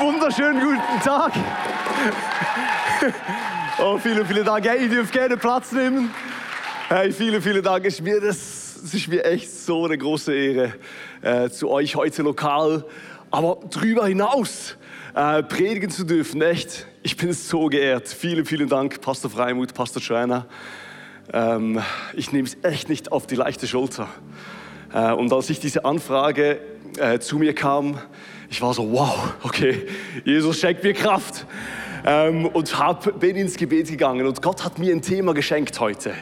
wunderschönen guten Tag. Oh, vielen, vielen Dank. Hey, ihr dürft gerne Platz nehmen. Hey, vielen, vielen Dank. Es ist mir, das, es ist mir echt so eine große Ehre, äh, zu euch heute lokal, aber darüber hinaus äh, predigen zu dürfen. Echt, ich bin so geehrt. Vielen, vielen Dank, Pastor Freimuth, Pastor Schreiner. Ähm, ich nehme es echt nicht auf die leichte Schulter. Äh, und als ich diese Anfrage äh, zu mir kam, ich war so, wow, okay, Jesus schenkt mir Kraft. Ähm, und hab, bin ins Gebet gegangen und Gott hat mir ein Thema geschenkt heute.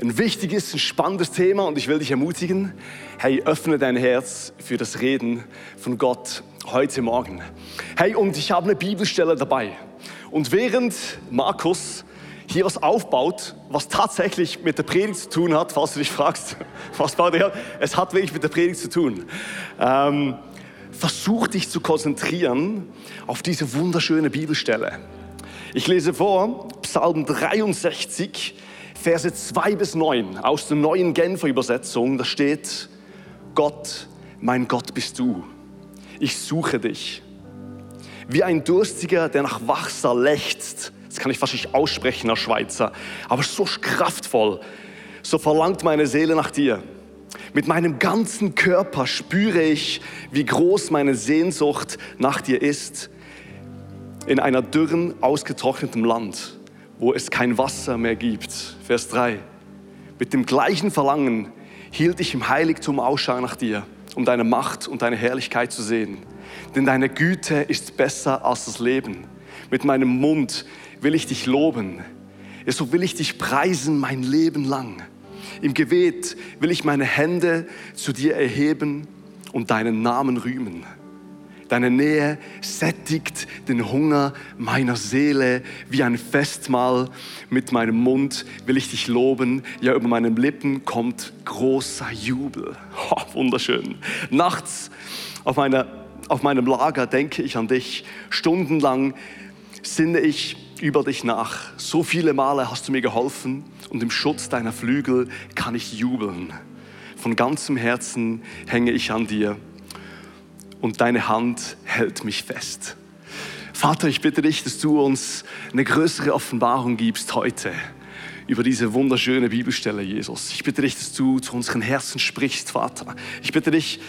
Ein wichtiges, ein spannendes Thema und ich will dich ermutigen, hey, öffne dein Herz für das Reden von Gott heute Morgen. Hey, und ich habe eine Bibelstelle dabei. Und während Markus hier was aufbaut, was tatsächlich mit der Predigt zu tun hat, falls du dich fragst, was baut er? Es hat wirklich mit der Predigt zu tun. Ähm, versuch dich zu konzentrieren auf diese wunderschöne Bibelstelle. Ich lese vor Psalm 63, Verse 2 bis 9 aus der neuen Genfer Übersetzung. Da steht, Gott, mein Gott bist du. Ich suche dich. Wie ein Durstiger, der nach Wasser lechzt. Das kann ich fast nicht aussprechen, Herr Schweizer. Aber so kraftvoll. So verlangt meine Seele nach dir. Mit meinem ganzen Körper spüre ich, wie groß meine Sehnsucht nach dir ist. In einer dürren, ausgetrockneten Land, wo es kein Wasser mehr gibt. Vers 3. Mit dem gleichen Verlangen hielt ich im Heiligtum Ausschau nach dir, um deine Macht und deine Herrlichkeit zu sehen. Denn deine Güte ist besser als das Leben. Mit meinem Mund will ich dich loben. So will ich dich preisen mein Leben lang. Im Gebet will ich meine Hände zu dir erheben und deinen Namen rühmen. Deine Nähe sättigt den Hunger meiner Seele wie ein Festmahl. Mit meinem Mund will ich dich loben. Ja, über meinen Lippen kommt großer Jubel. Oh, wunderschön. Nachts auf, meiner, auf meinem Lager denke ich an dich. Stundenlang sinne ich über dich nach. So viele Male hast du mir geholfen und im Schutz deiner Flügel kann ich jubeln. Von ganzem Herzen hänge ich an dir und deine Hand hält mich fest. Vater, ich bitte dich, dass du uns eine größere Offenbarung gibst heute über diese wunderschöne Bibelstelle, Jesus. Ich bitte dich, dass du zu unseren Herzen sprichst, Vater. Ich bitte dich,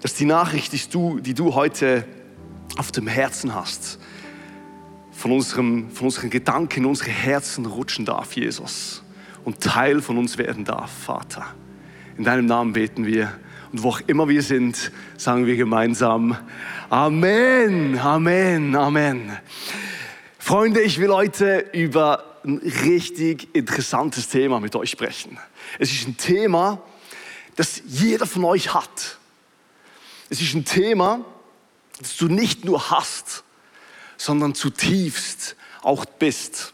dass die Nachricht, die du, die du heute auf dem Herzen hast, von, unserem, von unseren Gedanken in unsere Herzen rutschen darf, Jesus und Teil von uns werden darf, Vater. In deinem Namen beten wir. Und wo auch immer wir sind, sagen wir gemeinsam Amen, Amen, Amen. Freunde, ich will heute über ein richtig interessantes Thema mit euch sprechen. Es ist ein Thema, das jeder von euch hat. Es ist ein Thema, das du nicht nur hast, sondern zutiefst auch bist.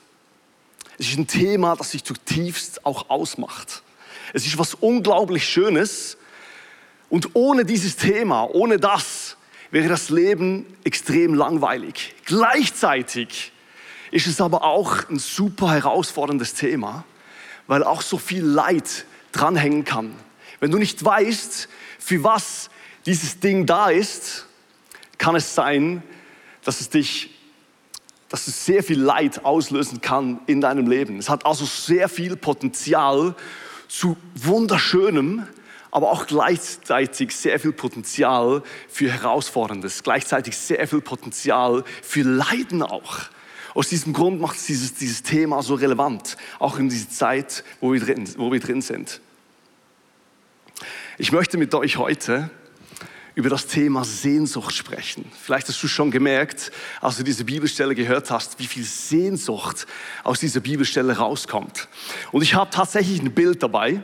Es ist ein Thema, das sich zutiefst auch ausmacht. Es ist was unglaublich Schönes. Und ohne dieses Thema, ohne das, wäre das Leben extrem langweilig. Gleichzeitig ist es aber auch ein super herausforderndes Thema, weil auch so viel Leid dranhängen kann. Wenn du nicht weißt, für was dieses Ding da ist, kann es sein, dass es dich dass es sehr viel Leid auslösen kann in deinem Leben. Es hat also sehr viel Potenzial zu wunderschönem, aber auch gleichzeitig sehr viel Potenzial für Herausforderndes, gleichzeitig sehr viel Potenzial für Leiden auch. Aus diesem Grund macht dieses, dieses Thema so relevant, auch in dieser Zeit, wo wir drin, wo wir drin sind. Ich möchte mit euch heute über das Thema Sehnsucht sprechen. Vielleicht hast du schon gemerkt, als du diese Bibelstelle gehört hast, wie viel Sehnsucht aus dieser Bibelstelle rauskommt. Und ich habe tatsächlich ein Bild dabei.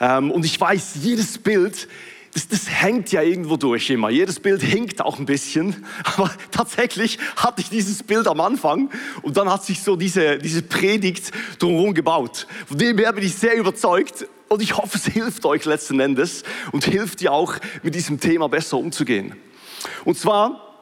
Ähm, und ich weiß, jedes Bild das, das hängt ja irgendwo durch immer. Jedes Bild hinkt auch ein bisschen. Aber tatsächlich hatte ich dieses Bild am Anfang und dann hat sich so diese, diese Predigt drumherum gebaut. Von dem her bin ich sehr überzeugt und ich hoffe, es hilft euch letzten Endes und hilft dir auch, mit diesem Thema besser umzugehen. Und zwar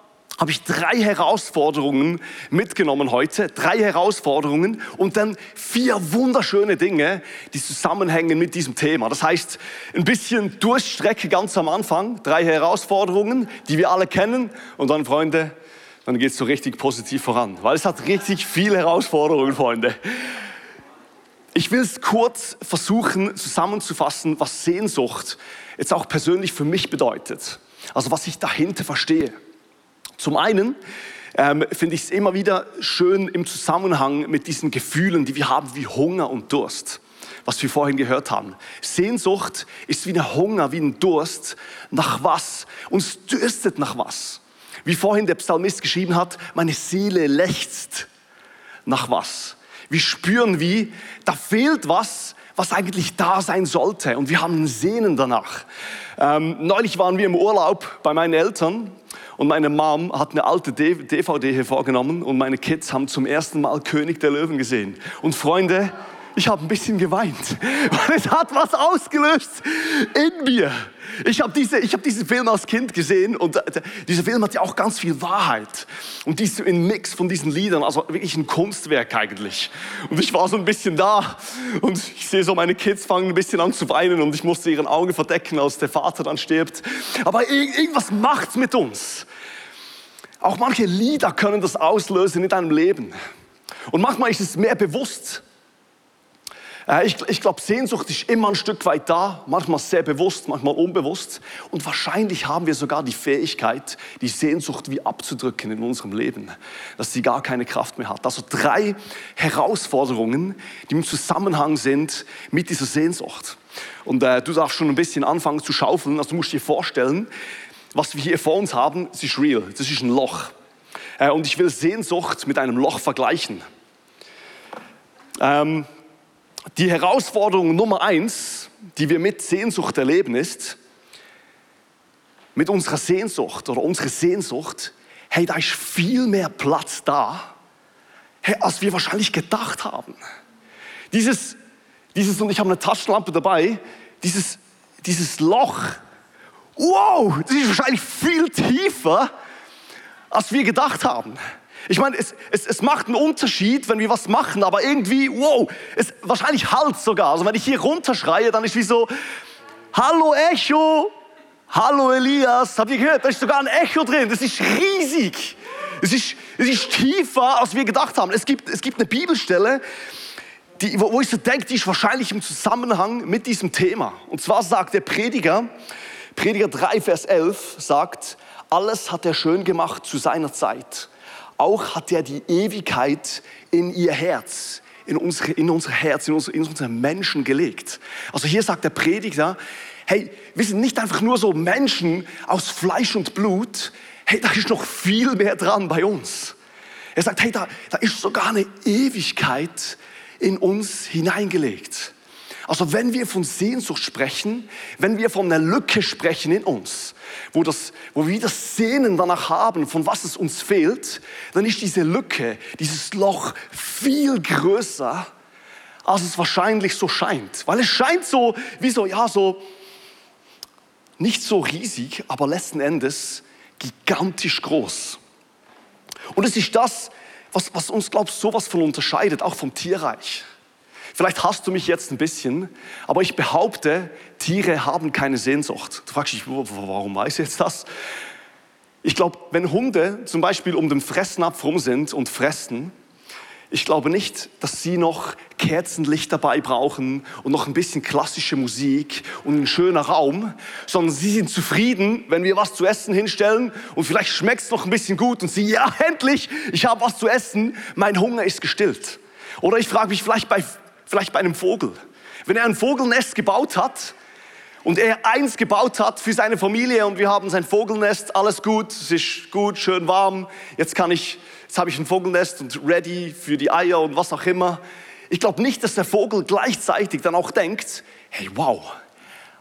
habe ich drei Herausforderungen mitgenommen heute. Drei Herausforderungen und dann vier wunderschöne Dinge, die zusammenhängen mit diesem Thema. Das heißt, ein bisschen Durchstrecke ganz am Anfang. Drei Herausforderungen, die wir alle kennen. Und dann, Freunde, dann geht es so richtig positiv voran. Weil es hat richtig viele Herausforderungen, Freunde. Ich will es kurz versuchen zusammenzufassen, was Sehnsucht jetzt auch persönlich für mich bedeutet. Also was ich dahinter verstehe. Zum einen ähm, finde ich es immer wieder schön im Zusammenhang mit diesen Gefühlen, die wir haben, wie Hunger und Durst, was wir vorhin gehört haben. Sehnsucht ist wie ein Hunger, wie ein Durst nach was? Uns dürstet nach was? Wie vorhin der Psalmist geschrieben hat, meine Seele lechzt nach was? Wir spüren wie, da fehlt was, was eigentlich da sein sollte und wir haben ein Sehnen danach. Ähm, neulich waren wir im Urlaub bei meinen Eltern und meine Mom hat eine alte DVD hier vorgenommen und meine Kids haben zum ersten Mal König der Löwen gesehen. Und Freunde, ich habe ein bisschen geweint, weil es hat was ausgelöst in mir. Ich habe diese, hab diesen Film als Kind gesehen und äh, dieser Film hat ja auch ganz viel Wahrheit. Und dies ein Mix von diesen Liedern, also wirklich ein Kunstwerk eigentlich. Und ich war so ein bisschen da und ich sehe so, meine Kids fangen ein bisschen an zu weinen und ich musste ihren Augen verdecken, als der Vater dann stirbt. Aber irgendwas macht's mit uns. Auch manche Lieder können das auslösen in deinem Leben. Und manchmal ist es mehr bewusst. Äh, ich, ich glaube, Sehnsucht ist immer ein Stück weit da, manchmal sehr bewusst, manchmal unbewusst. Und wahrscheinlich haben wir sogar die Fähigkeit, die Sehnsucht wie abzudrücken in unserem Leben, dass sie gar keine Kraft mehr hat. Also drei Herausforderungen, die im Zusammenhang sind mit dieser Sehnsucht. Und äh, du darfst schon ein bisschen anfangen zu schaufeln. Also du musst dir vorstellen, was wir hier vor uns haben, das ist real, das ist ein Loch. Äh, und ich will Sehnsucht mit einem Loch vergleichen. Ähm, die Herausforderung Nummer eins, die wir mit Sehnsucht erleben, ist, mit unserer Sehnsucht oder unsere Sehnsucht, hey, da ist viel mehr Platz da, hey, als wir wahrscheinlich gedacht haben. Dieses, dieses, und ich habe eine Taschenlampe dabei, dieses, dieses Loch, wow, das ist wahrscheinlich viel tiefer, als wir gedacht haben. Ich meine, es, es, es macht einen Unterschied, wenn wir was machen, aber irgendwie, wow, es wahrscheinlich halt sogar. Also wenn ich hier runterschreie, dann ist wie so, hallo Echo, hallo Elias, habt ihr gehört? Da ist sogar ein Echo drin, das ist riesig. Es ist, es ist tiefer, als wir gedacht haben. Es gibt, es gibt eine Bibelstelle, die, wo ich so denke, die ist wahrscheinlich im Zusammenhang mit diesem Thema. Und zwar sagt der Prediger, Prediger 3, Vers 11 sagt, alles hat er schön gemacht zu seiner Zeit. Auch hat er die Ewigkeit in ihr Herz, in, unsere, in unser Herz, in, unsere Menschen gelegt. Also hier sagt der Prediger, hey, wir sind nicht einfach nur so Menschen aus Fleisch und Blut, hey, da ist noch viel mehr dran bei uns. Er sagt, hey, da, da ist sogar eine Ewigkeit in uns hineingelegt. Also wenn wir von Sehnsucht sprechen, wenn wir von einer Lücke sprechen in uns, wo, das, wo wir das Sehnen danach haben, von was es uns fehlt, dann ist diese Lücke, dieses Loch viel größer, als es wahrscheinlich so scheint. Weil es scheint so, wie so, ja, so, nicht so riesig, aber letzten Endes gigantisch groß. Und es ist das, was, was uns, glaubst sowas von unterscheidet, auch vom Tierreich. Vielleicht hast du mich jetzt ein bisschen, aber ich behaupte, Tiere haben keine Sehnsucht. Du fragst dich, warum weiß ich jetzt das? Ich glaube, wenn Hunde zum Beispiel um den Fressnapf rum sind und fressen, ich glaube nicht, dass sie noch Kerzenlicht dabei brauchen und noch ein bisschen klassische Musik und ein schöner Raum, sondern sie sind zufrieden, wenn wir was zu essen hinstellen und vielleicht schmeckt es noch ein bisschen gut und sie, ja, endlich, ich habe was zu essen, mein Hunger ist gestillt. Oder ich frage mich vielleicht bei vielleicht bei einem Vogel. Wenn er ein Vogelnest gebaut hat und er eins gebaut hat für seine Familie und wir haben sein Vogelnest, alles gut, es ist gut, schön warm, jetzt kann ich, jetzt habe ich ein Vogelnest und ready für die Eier und was auch immer. Ich glaube nicht, dass der Vogel gleichzeitig dann auch denkt, hey wow,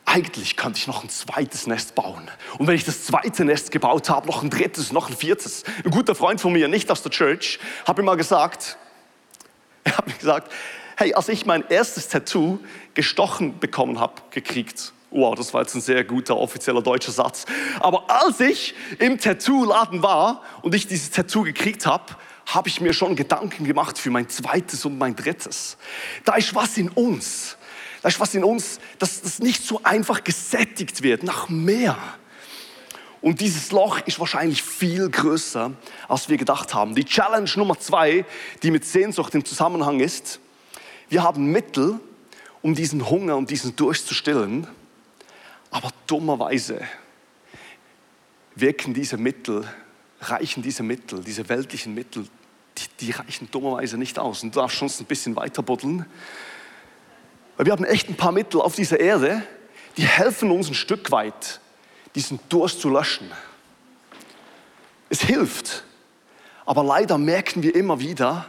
eigentlich könnte ich noch ein zweites Nest bauen. Und wenn ich das zweite Nest gebaut habe, noch ein drittes, noch ein viertes. Ein guter Freund von mir, nicht aus der Church, hat mir mal gesagt, er hat mir gesagt, hey, als ich mein erstes Tattoo gestochen bekommen habe, gekriegt, wow, das war jetzt ein sehr guter offizieller deutscher Satz, aber als ich im Tattoo-Laden war und ich dieses Tattoo gekriegt habe, habe ich mir schon Gedanken gemacht für mein zweites und mein drittes. Da ist was in uns da ist was in uns, dass das nicht so einfach gesättigt wird nach mehr. Und dieses Loch ist wahrscheinlich viel größer, als wir gedacht haben. Die Challenge Nummer zwei, die mit Sehnsucht im Zusammenhang ist, wir haben Mittel, um diesen Hunger und diesen Durst zu stillen, aber dummerweise wirken diese Mittel, reichen diese Mittel, diese weltlichen Mittel, die, die reichen dummerweise nicht aus. Und du darfst schon ein bisschen weiter buddeln. Weil wir haben echt ein paar Mittel auf dieser Erde, die helfen uns ein Stück weit, diesen Durst zu löschen. Es hilft, aber leider merken wir immer wieder,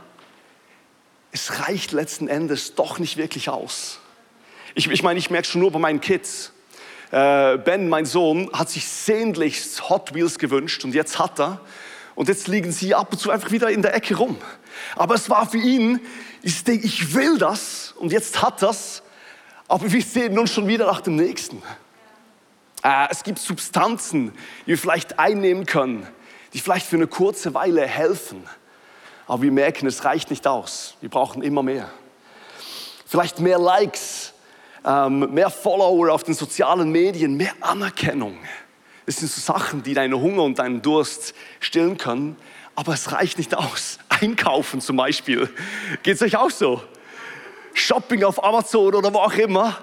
es reicht letzten Endes doch nicht wirklich aus. Ich, ich meine, ich merke schon nur bei meinen Kids. Äh, ben, mein Sohn, hat sich sehnlichst Hot Wheels gewünscht und jetzt hat er. Und jetzt liegen sie ab und zu einfach wieder in der Ecke rum. Aber es war für ihn, ich denke, ich will das und jetzt hat das aber wir sehen uns schon wieder nach dem nächsten. Äh, es gibt Substanzen, die wir vielleicht einnehmen können, die vielleicht für eine kurze Weile helfen. Aber wir merken, es reicht nicht aus. Wir brauchen immer mehr. Vielleicht mehr Likes, ähm, mehr Follower auf den sozialen Medien, mehr Anerkennung. Das sind so Sachen, die deinen Hunger und deinen Durst stillen können. Aber es reicht nicht aus. Einkaufen zum Beispiel. Geht es euch auch so? Shopping auf Amazon oder wo auch immer.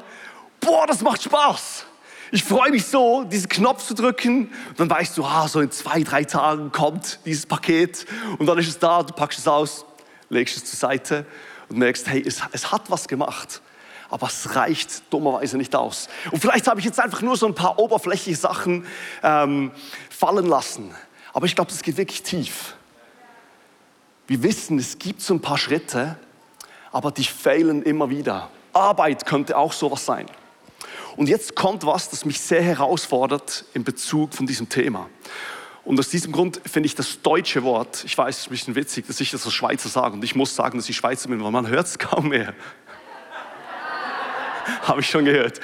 Boah, das macht Spaß. Ich freue mich so, diesen Knopf zu drücken. dann weißt du, ah, so in zwei, drei Tagen kommt dieses Paket. Und dann ist es da, du packst es aus, legst es zur Seite und merkst, hey, es, es hat was gemacht. Aber es reicht dummerweise nicht aus. Und vielleicht habe ich jetzt einfach nur so ein paar oberflächliche Sachen ähm, fallen lassen. Aber ich glaube, es geht wirklich tief. Wir wissen, es gibt so ein paar Schritte, aber die fehlen immer wieder. Arbeit könnte auch sowas sein. Und jetzt kommt was, das mich sehr herausfordert in Bezug von diesem Thema. Und aus diesem Grund finde ich das deutsche Wort, ich weiß, es ist ein bisschen witzig, dass ich das als Schweizer sage und ich muss sagen, dass ich Schweizer bin, weil man hört es kaum mehr. Habe ich schon gehört.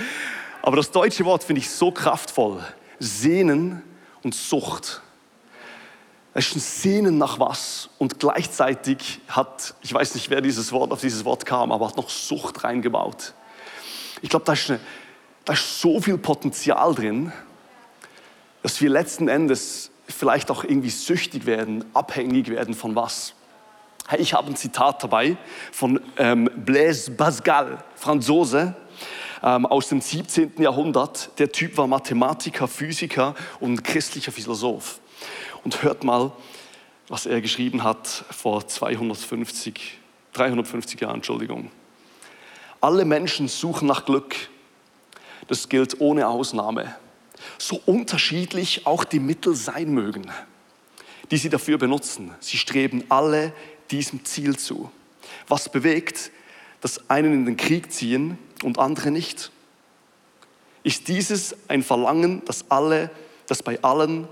Aber das deutsche Wort finde ich so kraftvoll. Sehnen und Sucht. Es ist ein Sehnen nach was und gleichzeitig hat, ich weiß nicht, wer dieses Wort auf dieses Wort kam, aber hat noch Sucht reingebaut. Ich glaube, da, da ist so viel Potenzial drin, dass wir letzten Endes vielleicht auch irgendwie süchtig werden, abhängig werden von was. Ich habe ein Zitat dabei von ähm, Blaise Pascal, Franzose, ähm, aus dem 17. Jahrhundert. Der Typ war Mathematiker, Physiker und christlicher Philosoph und hört mal, was er geschrieben hat vor 250, 350 Jahren, Entschuldigung. Alle Menschen suchen nach Glück. Das gilt ohne Ausnahme. So unterschiedlich auch die Mittel sein mögen, die sie dafür benutzen. Sie streben alle diesem Ziel zu. Was bewegt, dass einen in den Krieg ziehen und andere nicht? Ist dieses ein Verlangen, das, alle, das bei allen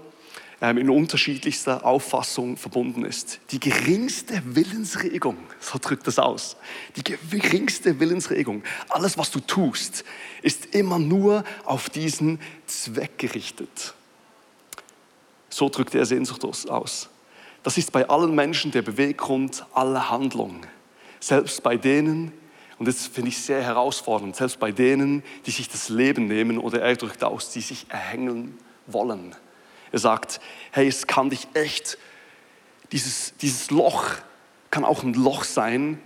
in unterschiedlichster Auffassung verbunden ist. Die geringste Willensregung, so drückt das aus, die geringste Willensregung, alles was du tust, ist immer nur auf diesen Zweck gerichtet. So drückt er Sehnsucht aus. Das ist bei allen Menschen der Beweggrund aller Handlung. Selbst bei denen, und das finde ich sehr herausfordernd, selbst bei denen, die sich das Leben nehmen oder er drückt aus, die sich erhängen wollen. Er sagt, hey, es kann dich echt, dieses, dieses Loch kann auch ein Loch sein,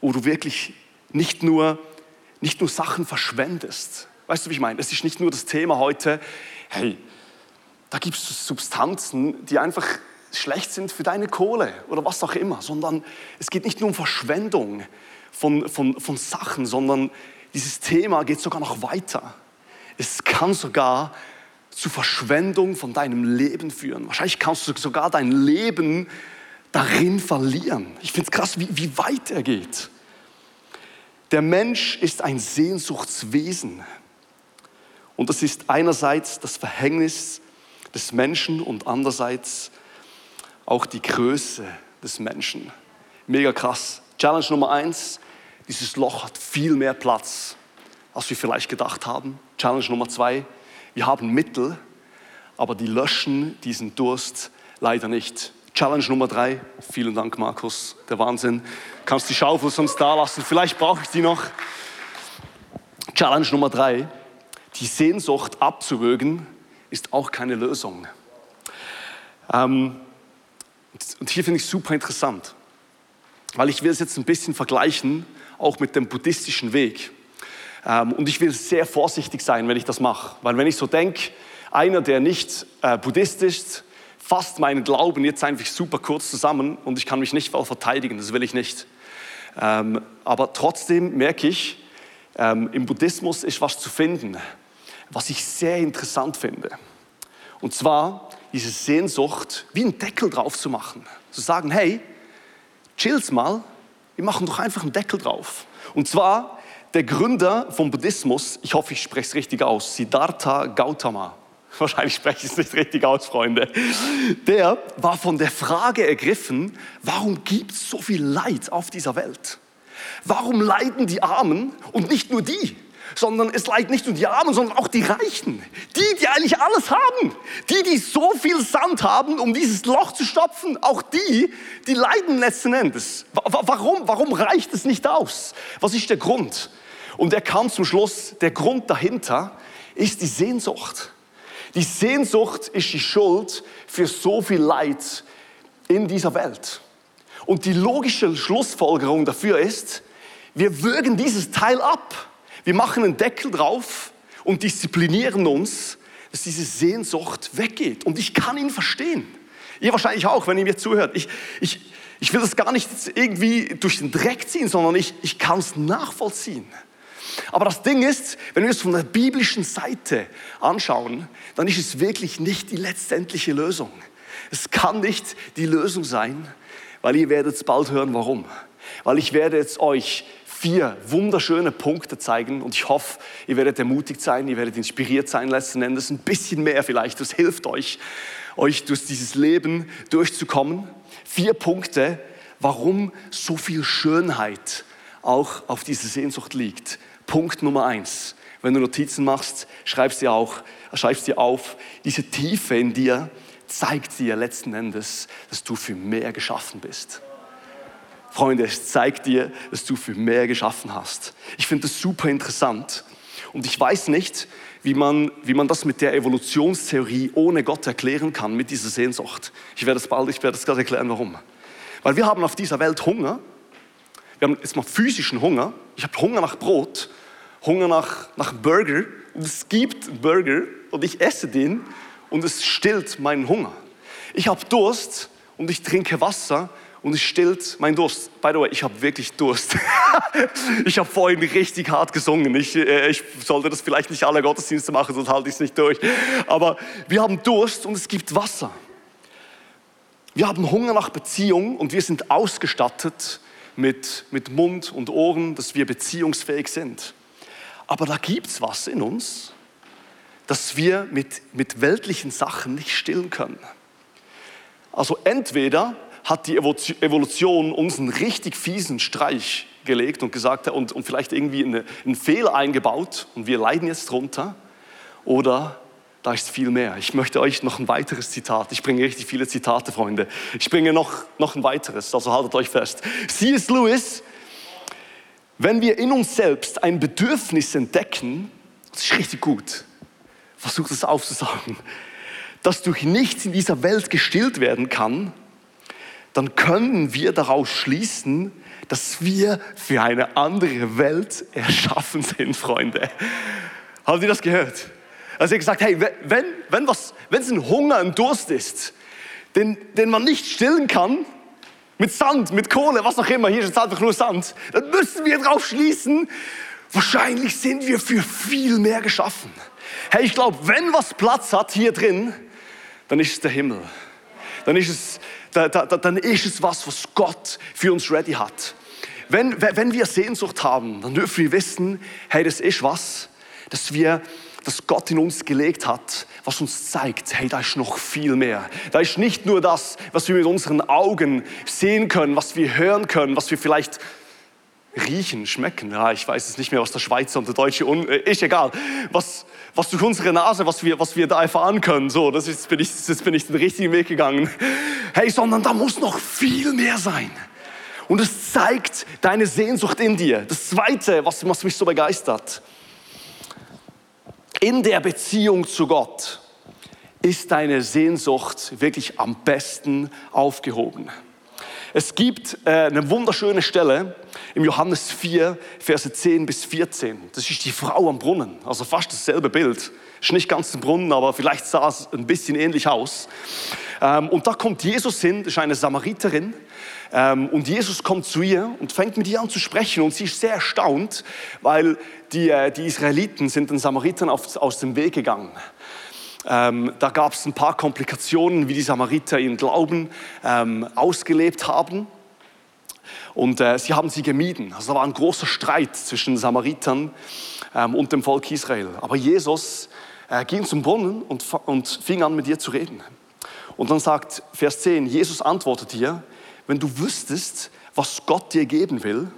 wo du wirklich nicht nur, nicht nur Sachen verschwendest. Weißt du, wie ich meine? Es ist nicht nur das Thema heute, hey, da gibt es Substanzen, die einfach schlecht sind für deine Kohle oder was auch immer, sondern es geht nicht nur um Verschwendung von, von, von Sachen, sondern dieses Thema geht sogar noch weiter. Es kann sogar zu Verschwendung von deinem Leben führen. Wahrscheinlich kannst du sogar dein Leben darin verlieren. Ich finde es krass, wie, wie weit er geht. Der Mensch ist ein Sehnsuchtswesen. Und das ist einerseits das Verhängnis des Menschen und andererseits auch die Größe des Menschen. Mega krass. Challenge Nummer eins, dieses Loch hat viel mehr Platz, als wir vielleicht gedacht haben. Challenge Nummer zwei, wir haben Mittel, aber die löschen diesen Durst leider nicht. Challenge Nummer drei, vielen Dank Markus, der Wahnsinn. Kannst die Schaufel sonst da lassen, vielleicht brauche ich die noch. Challenge Nummer drei, die Sehnsucht abzuwürgen, ist auch keine Lösung. Ähm, und hier finde ich super interessant, weil ich will es jetzt ein bisschen vergleichen, auch mit dem buddhistischen Weg. Ähm, und ich will sehr vorsichtig sein, wenn ich das mache, weil wenn ich so denke, einer, der nicht äh, Buddhist ist, fasst meinen Glauben jetzt einfach super kurz zusammen und ich kann mich nicht verteidigen, das will ich nicht. Ähm, aber trotzdem merke ich, ähm, im Buddhismus ist was zu finden, was ich sehr interessant finde. Und zwar diese Sehnsucht, wie einen Deckel drauf zu machen. Zu sagen, hey, chill's mal, wir machen doch einfach einen Deckel drauf. Und zwar der Gründer vom Buddhismus, ich hoffe, ich spreche es richtig aus, Siddhartha Gautama. Wahrscheinlich spreche ich es nicht richtig aus, Freunde. Der war von der Frage ergriffen, warum gibt es so viel Leid auf dieser Welt? Warum leiden die Armen und nicht nur die? sondern es leiden nicht nur die Armen, sondern auch die Reichen. Die, die eigentlich alles haben. Die, die so viel Sand haben, um dieses Loch zu stopfen. Auch die, die leiden letzten Endes. Warum, warum reicht es nicht aus? Was ist der Grund? Und er kam zum Schluss, der Grund dahinter ist die Sehnsucht. Die Sehnsucht ist die Schuld für so viel Leid in dieser Welt. Und die logische Schlussfolgerung dafür ist, wir würgen dieses Teil ab. Wir machen einen Deckel drauf und disziplinieren uns, dass diese Sehnsucht weggeht. Und ich kann ihn verstehen. Ihr wahrscheinlich auch, wenn ihr mir zuhört. Ich, ich, ich will das gar nicht irgendwie durch den Dreck ziehen, sondern ich, ich kann es nachvollziehen. Aber das Ding ist, wenn wir es von der biblischen Seite anschauen, dann ist es wirklich nicht die letztendliche Lösung. Es kann nicht die Lösung sein, weil ihr werdet bald hören, warum. Weil ich werde jetzt euch vier wunderschöne Punkte zeigen und ich hoffe, ihr werdet ermutigt sein, ihr werdet inspiriert sein letzten Endes, ein bisschen mehr vielleicht, das hilft euch, euch durch dieses Leben durchzukommen. Vier Punkte, warum so viel Schönheit auch auf dieser Sehnsucht liegt. Punkt Nummer eins. Wenn du Notizen machst, schreibst dir auch, schreibst dir auf, diese Tiefe in dir zeigt dir letzten Endes, dass du für mehr geschaffen bist. Freunde, es zeigt dir, dass du für mehr geschaffen hast. Ich finde das super interessant. Und ich weiß nicht, wie man, wie man das mit der Evolutionstheorie ohne Gott erklären kann, mit dieser Sehnsucht. Ich werde es bald, ich werde es gerade erklären, warum. Weil wir haben auf dieser Welt Hunger. Wir haben jetzt mal physischen Hunger. Ich habe Hunger nach Brot, Hunger nach, nach Burger. Und es gibt Burger und ich esse den und es stillt meinen Hunger. Ich habe Durst und ich trinke Wasser und es stillt mein Durst. By the way, ich habe wirklich Durst. ich habe vorhin richtig hart gesungen. Ich, äh, ich, sollte das vielleicht nicht alle Gottesdienste machen, sonst halte ich es nicht durch. Aber wir haben Durst und es gibt Wasser. Wir haben Hunger nach Beziehung und wir sind ausgestattet mit, mit Mund und Ohren, dass wir beziehungsfähig sind. Aber da gibt es was in uns, dass wir mit, mit weltlichen Sachen nicht stillen können. Also entweder hat die Evolution uns einen richtig fiesen Streich gelegt und gesagt und, und vielleicht irgendwie eine, einen Fehler eingebaut und wir leiden jetzt drunter. Oder da ist viel mehr. Ich möchte euch noch ein weiteres Zitat. Ich bringe richtig viele Zitate, Freunde. Ich bringe noch, noch ein weiteres, also haltet euch fest. C.S. Lewis, wenn wir in uns selbst ein Bedürfnis entdecken, das ist richtig gut, versucht es aufzusagen, das durch nichts in dieser Welt gestillt werden kann, dann können wir daraus schließen, dass wir für eine andere Welt erschaffen sind, Freunde. Haben Sie das gehört? Also er gesagt, hey, wenn, wenn, was, wenn es ein Hunger, ein Durst ist, den, den man nicht stillen kann, mit Sand, mit Kohle, was auch immer, hier ist jetzt einfach nur Sand, dann müssen wir darauf schließen, wahrscheinlich sind wir für viel mehr geschaffen. Hey, ich glaube, wenn was Platz hat hier drin, dann ist es der Himmel. Dann ist es da, da, dann ist es was, was Gott für uns ready hat. Wenn, wenn wir Sehnsucht haben, dann dürfen wir wissen, hey, das ist was, dass wir das Gott in uns gelegt hat, was uns zeigt, hey, da ist noch viel mehr. Da ist nicht nur das, was wir mit unseren Augen sehen können, was wir hören können, was wir vielleicht riechen, schmecken. Ja, ich weiß es nicht mehr, was der Schweizer und der Deutsche äh, ist egal. Was, was durch unsere Nase, was wir, was wir da erfahren können. So, das ist, bin ich, jetzt bin ich den richtigen Weg gegangen. Hey, sondern da muss noch viel mehr sein. Und es zeigt deine Sehnsucht in dir. Das Zweite, was, was mich so begeistert, in der Beziehung zu Gott ist deine Sehnsucht wirklich am besten aufgehoben. Es gibt äh, eine wunderschöne Stelle im Johannes 4, Verse 10 bis 14. Das ist die Frau am Brunnen, also fast dasselbe Bild. Ist nicht ganz ein Brunnen, aber vielleicht sah es ein bisschen ähnlich aus. Ähm, und da kommt Jesus hin, das ist eine Samariterin. Ähm, und Jesus kommt zu ihr und fängt mit ihr an zu sprechen. Und sie ist sehr erstaunt, weil die, äh, die Israeliten sind den Samaritern aus dem Weg gegangen. Ähm, da gab es ein paar Komplikationen, wie die Samariter ihren Glauben ähm, ausgelebt haben. Und äh, sie haben sie gemieden. Also da war ein großer Streit zwischen Samaritern ähm, und dem Volk Israel. Aber Jesus äh, ging zum Brunnen und, und fing an, mit ihr zu reden. Und dann sagt Vers 10, Jesus antwortet ihr, wenn du wüsstest, was Gott dir geben will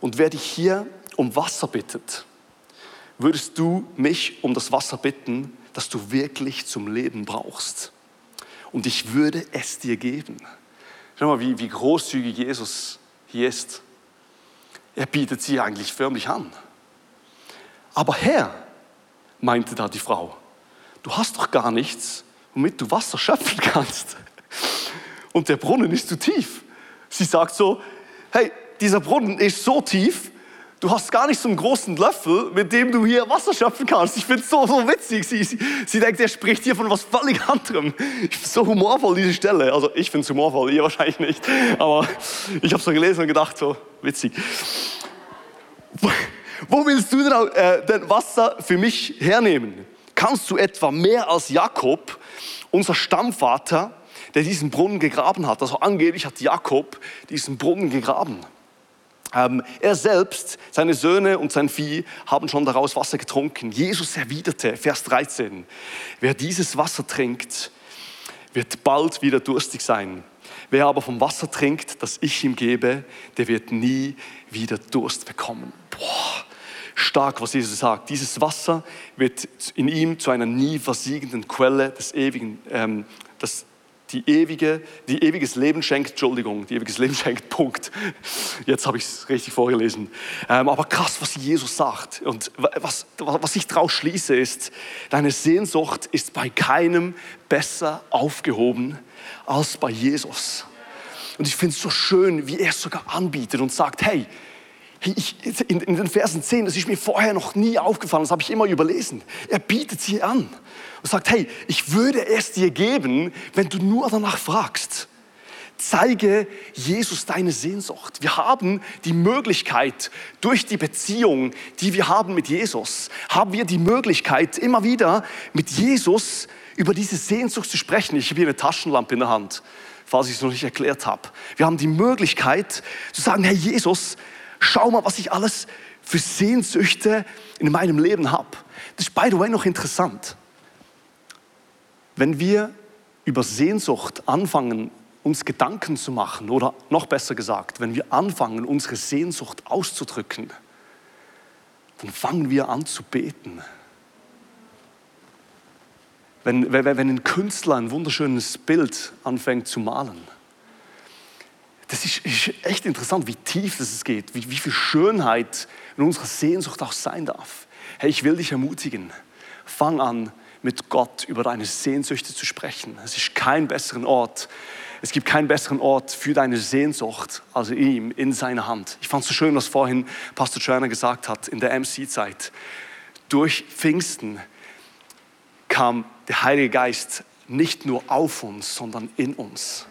und wer dich hier um Wasser bittet, würdest du mich um das Wasser bitten, das du wirklich zum Leben brauchst. Und ich würde es dir geben. Schau mal, wie, wie großzügig Jesus hier ist. Er bietet sie eigentlich förmlich an. Aber Herr, meinte da die Frau, du hast doch gar nichts, womit du Wasser schöpfen kannst. Und der Brunnen ist zu tief. Sie sagt so, hey, dieser Brunnen ist so tief, du hast gar nicht so einen großen Löffel, mit dem du hier Wasser schöpfen kannst. Ich finde es so, so witzig. Sie, sie, sie, denkt, er spricht hier von was völlig anderem. Ich finde so humorvoll, diese Stelle. Also ich finde es humorvoll, ihr wahrscheinlich nicht. Aber ich habe es so gelesen und gedacht, so witzig. Wo willst du denn, äh, denn Wasser für mich hernehmen? Kannst du etwa mehr als Jakob, unser Stammvater, der diesen Brunnen gegraben hat? Also angeblich hat Jakob diesen Brunnen gegraben. Ähm, er selbst, seine Söhne und sein Vieh haben schon daraus Wasser getrunken. Jesus erwiderte, Vers 13, wer dieses Wasser trinkt, wird bald wieder durstig sein. Wer aber vom Wasser trinkt, das ich ihm gebe, der wird nie wieder Durst bekommen. Boah, stark, was Jesus sagt. Dieses Wasser wird in ihm zu einer nie versiegenden Quelle des ewigen, ähm, das die, ewige, die ewiges Leben schenkt, Entschuldigung, die ewiges Leben schenkt, Punkt. Jetzt habe ich es richtig vorgelesen. Ähm, aber krass, was Jesus sagt. Und was, was ich daraus schließe, ist, deine Sehnsucht ist bei keinem besser aufgehoben als bei Jesus. Und ich finde es so schön, wie er es sogar anbietet und sagt, hey, ich, in, in, den Versen 10, das ist mir vorher noch nie aufgefallen, das habe ich immer überlesen. Er bietet sie an und sagt, hey, ich würde es dir geben, wenn du nur danach fragst. Zeige Jesus deine Sehnsucht. Wir haben die Möglichkeit, durch die Beziehung, die wir haben mit Jesus, haben wir die Möglichkeit, immer wieder mit Jesus über diese Sehnsucht zu sprechen. Ich habe hier eine Taschenlampe in der Hand, falls ich es noch nicht erklärt habe. Wir haben die Möglichkeit zu sagen, Herr Jesus, schau mal, was ich alles für Sehnsüchte in meinem Leben habe. Das ist, by the way, noch interessant. Wenn wir über Sehnsucht anfangen, uns Gedanken zu machen, oder noch besser gesagt, wenn wir anfangen, unsere Sehnsucht auszudrücken, dann fangen wir an zu beten. Wenn, wenn, ein Künstler ein wunderschönes Bild anfängt zu malen, das ist, ist echt interessant, wie tief das geht, wie, wie viel Schönheit in unserer Sehnsucht auch sein darf. Hey, ich will dich ermutigen, fang an, mit Gott über deine Sehnsüchte zu sprechen. Es ist kein besseren Ort. Es gibt keinen besseren Ort für deine Sehnsucht als ihm in seiner Hand. Ich fand es so schön, was vorhin Pastor Schörner gesagt hat in der MC-Zeit. Durch Pfingsten kam der Heilige Geist nicht nur auf uns, sondern in uns.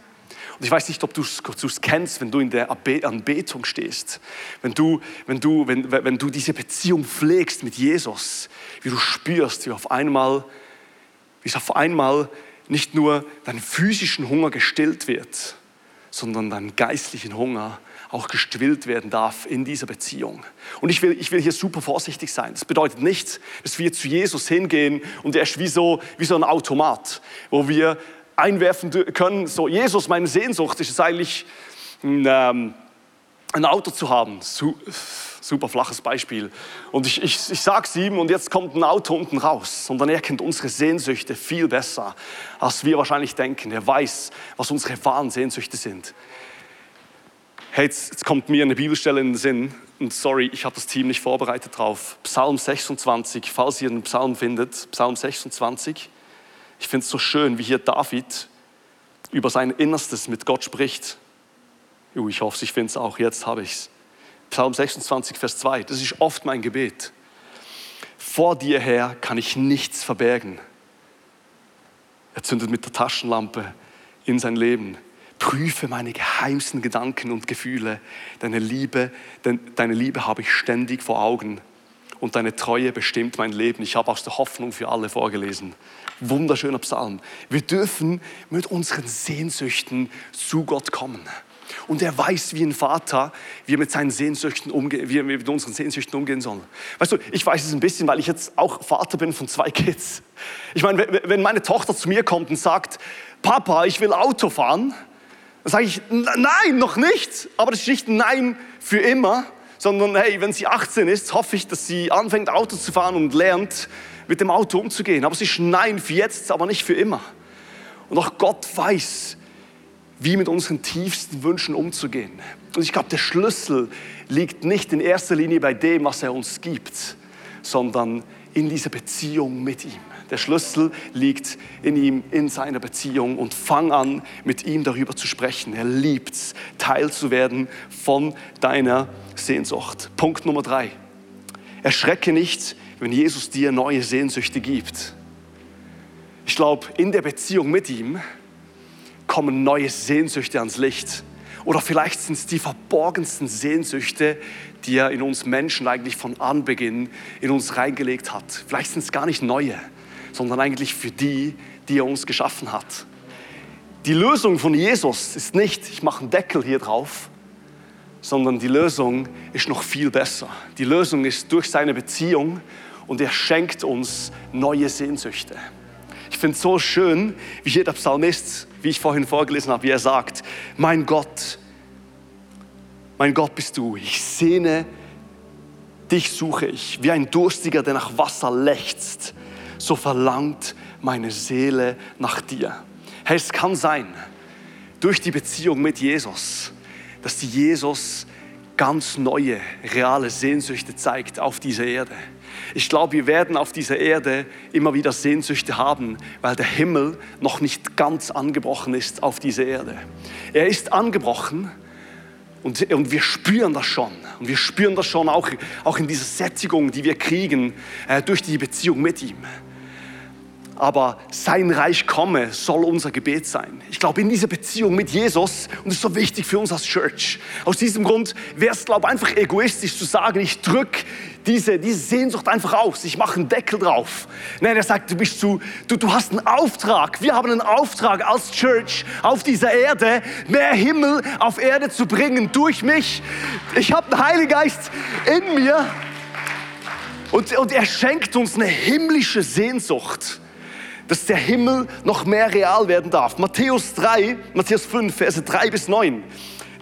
Und ich weiß nicht, ob du es kennst, wenn du in der Anbetung stehst, wenn du, wenn, du, wenn, wenn du diese Beziehung pflegst mit Jesus, wie du spürst, wie auf einmal, wie es auf einmal nicht nur dein physischen Hunger gestillt wird, sondern deinen geistlichen Hunger auch gestillt werden darf in dieser Beziehung. Und ich will, ich will hier super vorsichtig sein. Das bedeutet nicht, dass wir zu Jesus hingehen und er ist wie so, wie so ein Automat, wo wir einwerfen können, so Jesus, meine Sehnsucht ist es eigentlich ein, ähm, ein Auto zu haben. Super flaches Beispiel. Und ich, ich, ich sage es ihm und jetzt kommt ein Auto unten raus. Und dann erkennt unsere Sehnsüchte viel besser, als wir wahrscheinlich denken. Er weiß, was unsere wahren Sehnsüchte sind. Hey, jetzt, jetzt kommt mir eine Bibelstelle in den Sinn. Und sorry, ich habe das Team nicht vorbereitet drauf. Psalm 26, falls ihr einen Psalm findet. Psalm 26. Ich finde es so schön, wie hier David über sein Innerstes mit Gott spricht. Uh, ich hoffe, ich finde es auch. Jetzt habe ich es. Psalm 26, Vers 2. Das ist oft mein Gebet. Vor dir her kann ich nichts verbergen. Er zündet mit der Taschenlampe in sein Leben. Prüfe meine geheimsten Gedanken und Gefühle. Deine Liebe, deine Liebe habe ich ständig vor Augen und deine Treue bestimmt mein Leben. Ich habe aus der Hoffnung für alle vorgelesen. Wunderschöner Psalm. Wir dürfen mit unseren Sehnsüchten zu Gott kommen. Und er weiß wie ein Vater, wie er mit seinen Sehnsüchten umgehen, wie er mit unseren Sehnsüchten umgehen soll. Weißt du, ich weiß es ein bisschen, weil ich jetzt auch Vater bin von zwei Kids. Ich meine, wenn meine Tochter zu mir kommt und sagt, Papa, ich will Auto fahren, dann sage ich, nein, noch nicht. Aber das ist nicht ein Nein für immer, sondern hey, wenn sie 18 ist, hoffe ich, dass sie anfängt Auto zu fahren und lernt, mit dem Auto umzugehen. Aber es ist Nein für jetzt, aber nicht für immer. Und auch Gott weiß, wie mit unseren tiefsten Wünschen umzugehen. Und ich glaube, der Schlüssel liegt nicht in erster Linie bei dem, was er uns gibt, sondern in dieser Beziehung mit ihm. Der Schlüssel liegt in ihm, in seiner Beziehung und fang an, mit ihm darüber zu sprechen. Er liebt es, Teil zu werden von deiner Sehnsucht. Punkt Nummer drei. Erschrecke nicht, wenn Jesus dir neue Sehnsüchte gibt. Ich glaube, in der Beziehung mit ihm kommen neue Sehnsüchte ans Licht. Oder vielleicht sind es die verborgensten Sehnsüchte, die er in uns Menschen eigentlich von Anbeginn in uns reingelegt hat. Vielleicht sind es gar nicht neue, sondern eigentlich für die, die er uns geschaffen hat. Die Lösung von Jesus ist nicht, ich mache einen Deckel hier drauf, sondern die Lösung ist noch viel besser. Die Lösung ist durch seine Beziehung und er schenkt uns neue Sehnsüchte. Ich finde es so schön, wie hier der Psalmist wie ich vorhin vorgelesen habe, wie er sagt, mein Gott, mein Gott bist du, ich sehne, dich suche ich, wie ein Durstiger, der nach Wasser lechzt, so verlangt meine Seele nach dir. Hey, es kann sein, durch die Beziehung mit Jesus, dass die Jesus ganz neue, reale Sehnsüchte zeigt auf dieser Erde. Ich glaube, wir werden auf dieser Erde immer wieder Sehnsüchte haben, weil der Himmel noch nicht ganz angebrochen ist auf dieser Erde. Er ist angebrochen und, und wir spüren das schon. Und wir spüren das schon auch, auch in dieser Sättigung, die wir kriegen äh, durch die Beziehung mit ihm aber sein Reich komme, soll unser Gebet sein. Ich glaube, in dieser Beziehung mit Jesus, und das ist so wichtig für uns als Church, aus diesem Grund wäre es, glaube ich, einfach egoistisch zu sagen, ich drücke diese, diese Sehnsucht einfach aus, ich mache einen Deckel drauf. Nein, er sagt, du bist zu, du, du hast einen Auftrag, wir haben einen Auftrag als Church auf dieser Erde, mehr Himmel auf Erde zu bringen durch mich. Ich habe den Heiligen Geist in mir und, und er schenkt uns eine himmlische Sehnsucht dass der Himmel noch mehr real werden darf. Matthäus 3, Matthäus 5, Verse 3 bis 9.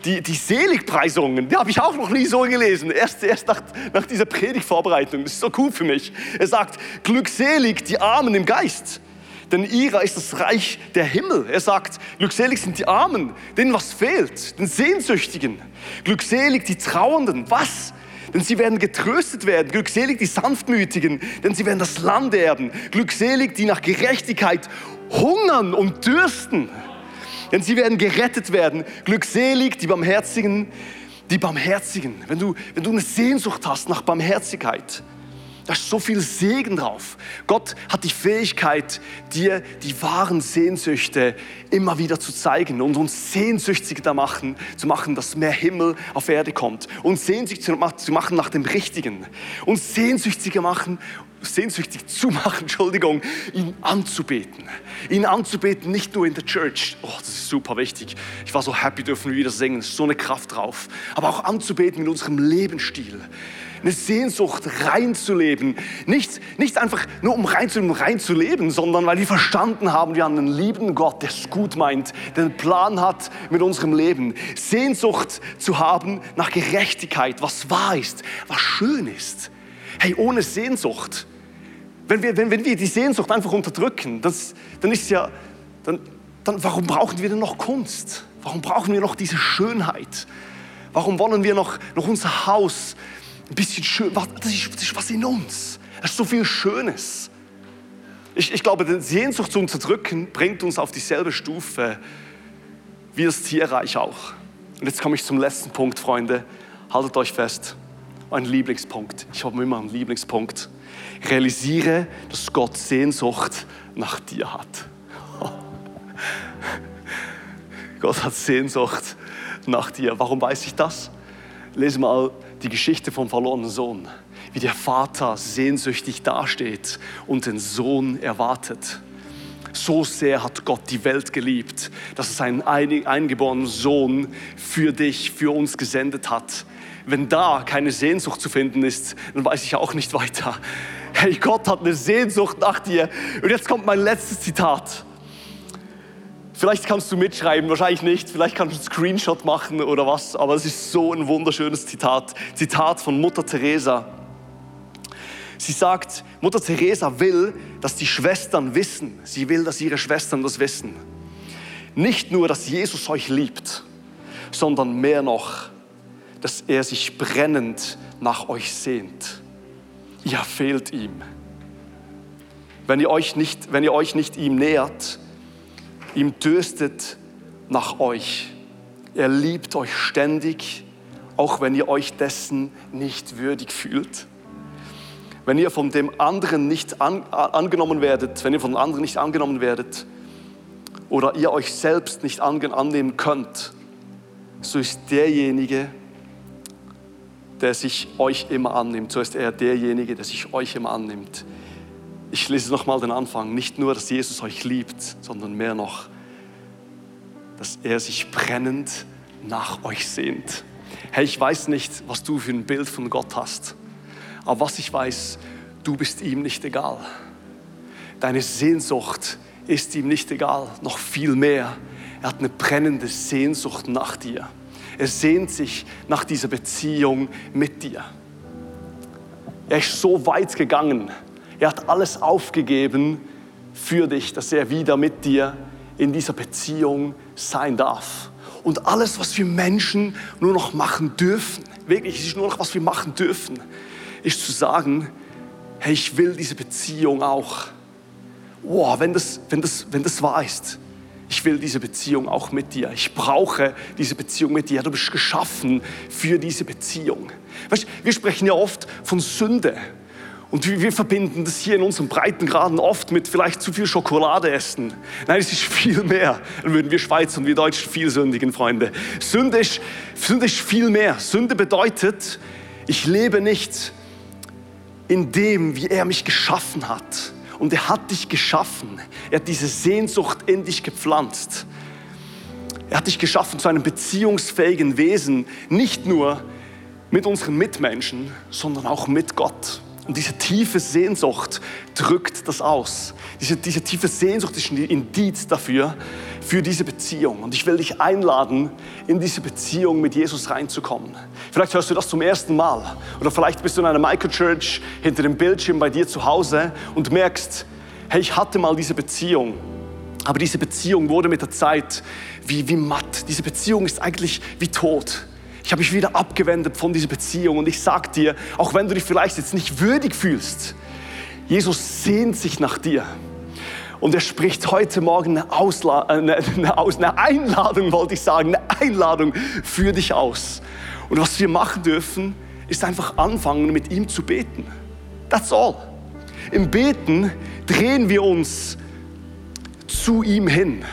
Die, die Seligpreisungen, die habe ich auch noch nie so gelesen. Erst, erst nach, nach dieser Predigtvorbereitung. Das ist so cool für mich. Er sagt, glückselig die Armen im Geist. Denn ihrer ist das Reich der Himmel. Er sagt, glückselig sind die Armen, denen was fehlt, den Sehnsüchtigen. Glückselig die Trauernden. Was? Denn sie werden getröstet werden. Glückselig die Sanftmütigen, denn sie werden das Land erben. Glückselig die nach Gerechtigkeit hungern und dürsten, denn sie werden gerettet werden. Glückselig die Barmherzigen, die Barmherzigen. Wenn du, wenn du eine Sehnsucht hast nach Barmherzigkeit, da ist so viel Segen drauf. Gott hat die Fähigkeit, dir die wahren Sehnsüchte immer wieder zu zeigen und uns sehnsüchtiger machen, zu machen, dass mehr Himmel auf Erde kommt. Und sehnsüchtig zu machen nach dem Richtigen. Und sehnsüchtiger machen, sehnsüchtig zu machen, Entschuldigung, ihn anzubeten. Ihn anzubeten, nicht nur in der Church. Oh, das ist super wichtig. Ich war so happy, dürfen wir wieder singen. So eine Kraft drauf. Aber auch anzubeten mit unserem Lebensstil eine Sehnsucht reinzuleben. Nicht, nicht einfach nur um rein zu, um rein zu leben, sondern weil wir verstanden haben, wir haben einen liebenden Gott, der es gut meint, der einen Plan hat mit unserem Leben. Sehnsucht zu haben nach Gerechtigkeit, was wahr ist, was schön ist. Hey, ohne Sehnsucht, wenn wir, wenn, wenn wir die Sehnsucht einfach unterdrücken, das, dann ist ja, dann, dann warum brauchen wir denn noch Kunst? Warum brauchen wir noch diese Schönheit? Warum wollen wir noch, noch unser Haus ein bisschen schön. Das ist, das ist was in uns. Es ist so viel Schönes. Ich, ich glaube, die Sehnsucht zu unterdrücken bringt uns auf dieselbe Stufe wie das Tierreich auch. Und jetzt komme ich zum letzten Punkt, Freunde. Haltet euch fest. Mein Lieblingspunkt. Ich habe immer einen Lieblingspunkt. Realisiere, dass Gott Sehnsucht nach dir hat. Gott hat Sehnsucht nach dir. Warum weiß ich das? Lese mal die Geschichte vom verlorenen Sohn, wie der Vater sehnsüchtig dasteht und den Sohn erwartet. So sehr hat Gott die Welt geliebt, dass es einen eingeborenen Sohn für dich, für uns gesendet hat. Wenn da keine Sehnsucht zu finden ist, dann weiß ich auch nicht weiter. Hey, Gott hat eine Sehnsucht nach dir. Und jetzt kommt mein letztes Zitat. Vielleicht kannst du mitschreiben, wahrscheinlich nicht. Vielleicht kannst du einen Screenshot machen oder was. Aber es ist so ein wunderschönes Zitat. Zitat von Mutter Teresa. Sie sagt, Mutter Teresa will, dass die Schwestern wissen. Sie will, dass ihre Schwestern das wissen. Nicht nur, dass Jesus euch liebt, sondern mehr noch, dass er sich brennend nach euch sehnt. Ihr fehlt ihm. Wenn ihr euch nicht, wenn ihr euch nicht ihm nähert, ihm dürstet nach euch. Er liebt euch ständig, auch wenn ihr euch dessen nicht würdig fühlt. Wenn ihr von dem anderen nicht an, angenommen werdet, wenn ihr von anderen nicht angenommen werdet oder ihr euch selbst nicht annehmen könnt, so ist derjenige, der sich euch immer annimmt, so ist er derjenige, der sich euch immer annimmt. Ich lese nochmal den Anfang. Nicht nur, dass Jesus euch liebt, sondern mehr noch, dass er sich brennend nach euch sehnt. Hey, ich weiß nicht, was du für ein Bild von Gott hast, aber was ich weiß, du bist ihm nicht egal. Deine Sehnsucht ist ihm nicht egal, noch viel mehr. Er hat eine brennende Sehnsucht nach dir. Er sehnt sich nach dieser Beziehung mit dir. Er ist so weit gegangen, er hat alles aufgegeben für dich, dass er wieder mit dir in dieser Beziehung sein darf. Und alles, was wir Menschen nur noch machen dürfen, wirklich, es ist nur noch, was wir machen dürfen, ist zu sagen, hey, ich will diese Beziehung auch. Wow, wenn das, wenn das, wenn das wahr ist, ich will diese Beziehung auch mit dir. Ich brauche diese Beziehung mit dir. Du bist geschaffen für diese Beziehung. Weißt, wir sprechen ja oft von Sünde. Und wir verbinden das hier in unseren Breitengraden oft mit vielleicht zu viel Schokolade essen. Nein, es ist viel mehr. Dann würden wir Schweizer und wir Deutschen viel sündigen, Freunde. Sünde ist, Sünde ist viel mehr. Sünde bedeutet, ich lebe nicht in dem, wie er mich geschaffen hat. Und er hat dich geschaffen. Er hat diese Sehnsucht in dich gepflanzt. Er hat dich geschaffen zu einem beziehungsfähigen Wesen, nicht nur mit unseren Mitmenschen, sondern auch mit Gott. Und diese tiefe Sehnsucht drückt das aus. Diese, diese tiefe Sehnsucht ist ein Indiz dafür, für diese Beziehung. Und ich will dich einladen, in diese Beziehung mit Jesus reinzukommen. Vielleicht hörst du das zum ersten Mal. Oder vielleicht bist du in einer Microchurch hinter dem Bildschirm bei dir zu Hause und merkst, hey, ich hatte mal diese Beziehung. Aber diese Beziehung wurde mit der Zeit wie, wie matt. Diese Beziehung ist eigentlich wie tot. Ich habe mich wieder abgewendet von dieser Beziehung und ich sage dir, auch wenn du dich vielleicht jetzt nicht würdig fühlst, Jesus sehnt sich nach dir. Und er spricht heute Morgen eine, Ausla eine, eine, eine Einladung, wollte ich sagen, eine Einladung für dich aus. Und was wir machen dürfen, ist einfach anfangen, mit ihm zu beten. That's all. Im Beten drehen wir uns zu ihm hin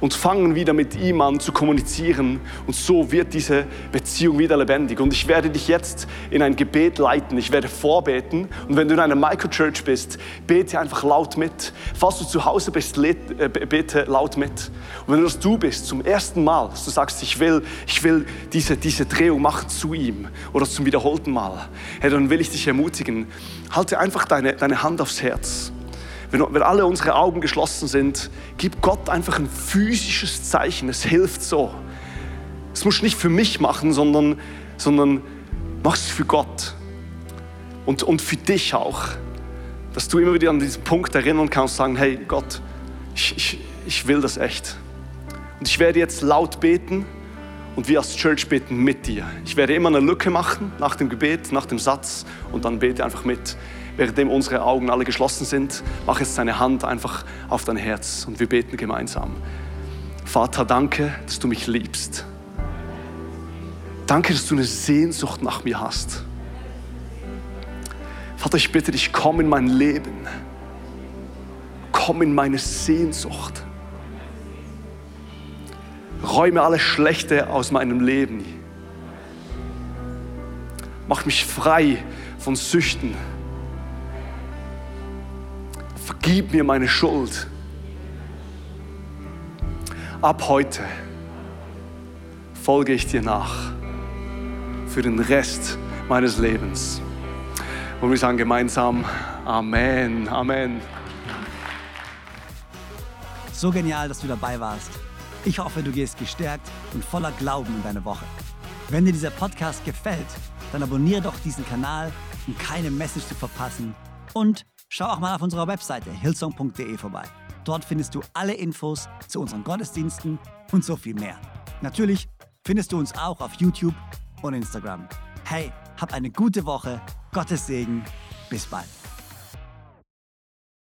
und fangen wieder mit ihm an zu kommunizieren. Und so wird diese Beziehung wieder lebendig. Und ich werde dich jetzt in ein Gebet leiten. Ich werde vorbeten. Und wenn du in einer Microchurch bist, bete einfach laut mit. Falls du zu Hause bist, äh, bete laut mit. Und wenn du das du bist, zum ersten Mal, dass du sagst, ich will, ich will diese, diese Drehung machen zu ihm oder zum wiederholten Mal, hey, dann will ich dich ermutigen, halte einfach deine, deine Hand aufs Herz wenn, wenn alle unsere Augen geschlossen sind, gib Gott einfach ein physisches Zeichen. Es hilft so. Es musst du nicht für mich machen, sondern, sondern mach es für Gott. Und, und für dich auch. Dass du immer wieder an diesen Punkt erinnern kannst sagen, hey Gott, ich, ich, ich will das echt. Und ich werde jetzt laut beten und wir als Church beten mit dir. Ich werde immer eine Lücke machen nach dem Gebet, nach dem Satz und dann bete einfach mit währenddem unsere Augen alle geschlossen sind, mach jetzt deine Hand einfach auf dein Herz und wir beten gemeinsam. Vater, danke, dass du mich liebst. Danke, dass du eine Sehnsucht nach mir hast. Vater, ich bitte dich, komm in mein Leben. Komm in meine Sehnsucht. Räume alles Schlechte aus meinem Leben. Mach mich frei von Süchten vergib mir meine Schuld. Ab heute folge ich dir nach für den Rest meines Lebens. Und wir sagen gemeinsam Amen, Amen. So genial, dass du dabei warst. Ich hoffe, du gehst gestärkt und voller Glauben in deine Woche. Wenn dir dieser Podcast gefällt, dann abonniere doch diesen Kanal, um keine Message zu verpassen und Schau auch mal auf unserer Webseite hillsong.de vorbei. Dort findest du alle Infos zu unseren Gottesdiensten und so viel mehr. Natürlich findest du uns auch auf YouTube und Instagram. Hey, hab eine gute Woche, Gottes Segen, bis bald.